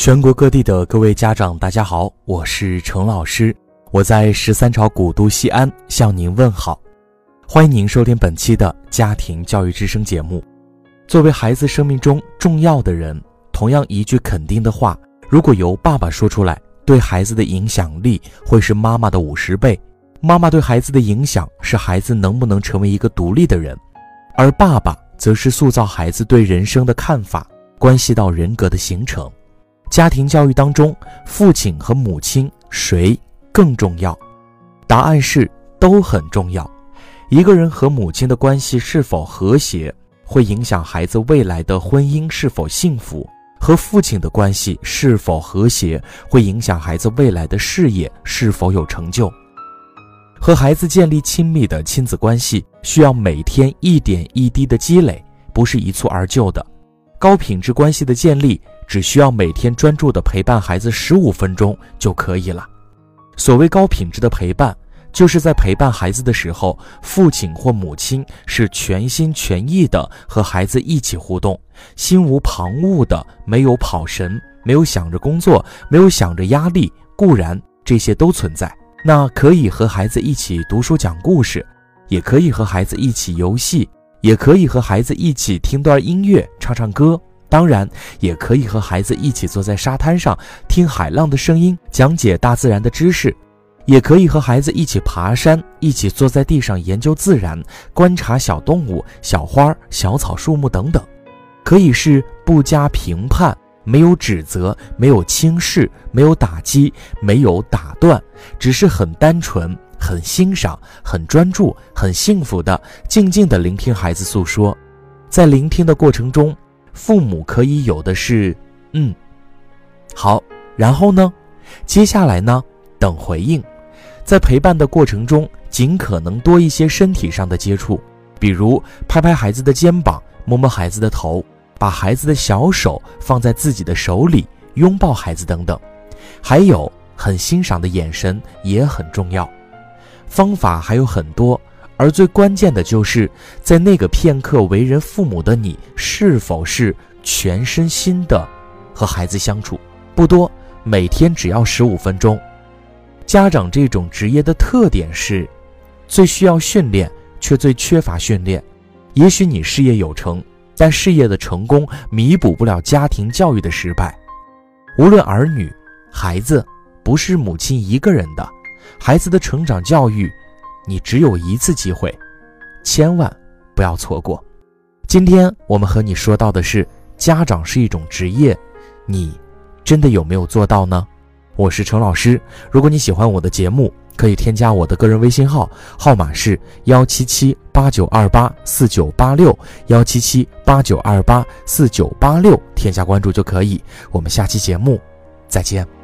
全国各地的各位家长，大家好，我是程老师，我在十三朝古都西安向您问好，欢迎您收听本期的家庭教育之声节目。作为孩子生命中重要的人，同样一句肯定的话，如果由爸爸说出来，对孩子的影响力会是妈妈的五十倍。妈妈对孩子的影响是孩子能不能成为一个独立的人，而爸爸则是塑造孩子对人生的看法，关系到人格的形成。家庭教育当中，父亲和母亲谁更重要？答案是都很重要。一个人和母亲的关系是否和谐，会影响孩子未来的婚姻是否幸福；和父亲的关系是否和谐，会影响孩子未来的事业是否有成就。和孩子建立亲密的亲子关系，需要每天一点一滴的积累，不是一蹴而就的。高品质关系的建立。只需要每天专注的陪伴孩子十五分钟就可以了。所谓高品质的陪伴，就是在陪伴孩子的时候，父亲或母亲是全心全意的和孩子一起互动，心无旁骛的，没有跑神，没有想着工作，没有想着压力。固然这些都存在，那可以和孩子一起读书讲故事，也可以和孩子一起游戏，也可以和孩子一起听段音乐，唱唱歌。当然，也可以和孩子一起坐在沙滩上，听海浪的声音，讲解大自然的知识；也可以和孩子一起爬山，一起坐在地上研究自然，观察小动物、小花、小草、树木等等。可以是不加评判，没有指责，没有轻视，没有打击，没有打断，只是很单纯、很欣赏、很专注、很幸福的，静静的聆听孩子诉说。在聆听的过程中。父母可以有的是，嗯，好，然后呢？接下来呢？等回应。在陪伴的过程中，尽可能多一些身体上的接触，比如拍拍孩子的肩膀，摸摸孩子的头，把孩子的小手放在自己的手里，拥抱孩子等等。还有很欣赏的眼神也很重要。方法还有很多。而最关键的就是在那个片刻，为人父母的你是否是全身心的和孩子相处？不多，每天只要十五分钟。家长这种职业的特点是，最需要训练，却最缺乏训练。也许你事业有成，但事业的成功弥补不了家庭教育的失败。无论儿女、孩子，不是母亲一个人的，孩子的成长教育。你只有一次机会，千万不要错过。今天我们和你说到的是，家长是一种职业，你真的有没有做到呢？我是程老师，如果你喜欢我的节目，可以添加我的个人微信号，号码是幺七七八九二八四九八六幺七七八九二八四九八六，添加关注就可以。我们下期节目再见。